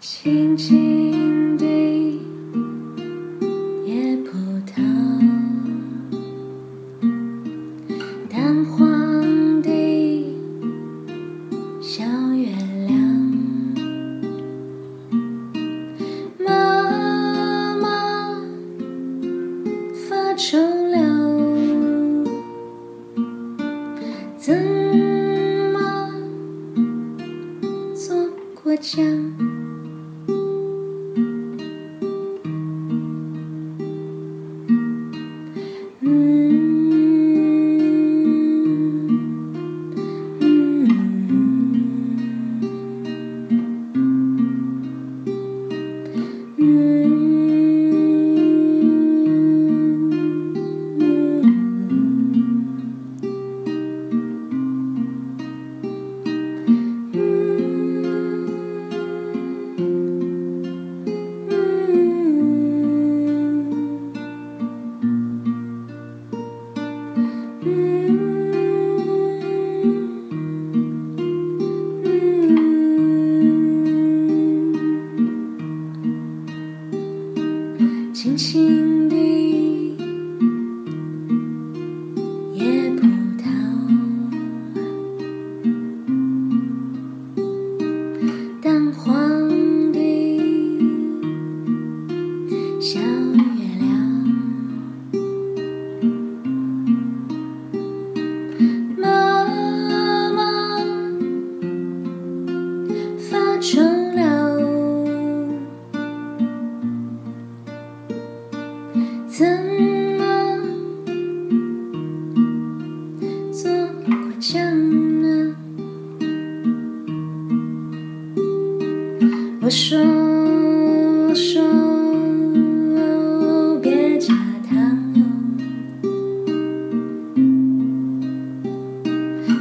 轻轻地野葡萄，淡黄的小月亮，妈妈发愁了，怎么做果酱？轻果酱呢？我说我说别加糖，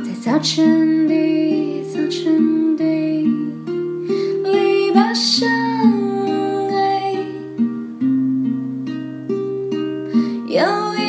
在早晨的早晨的篱笆上。有一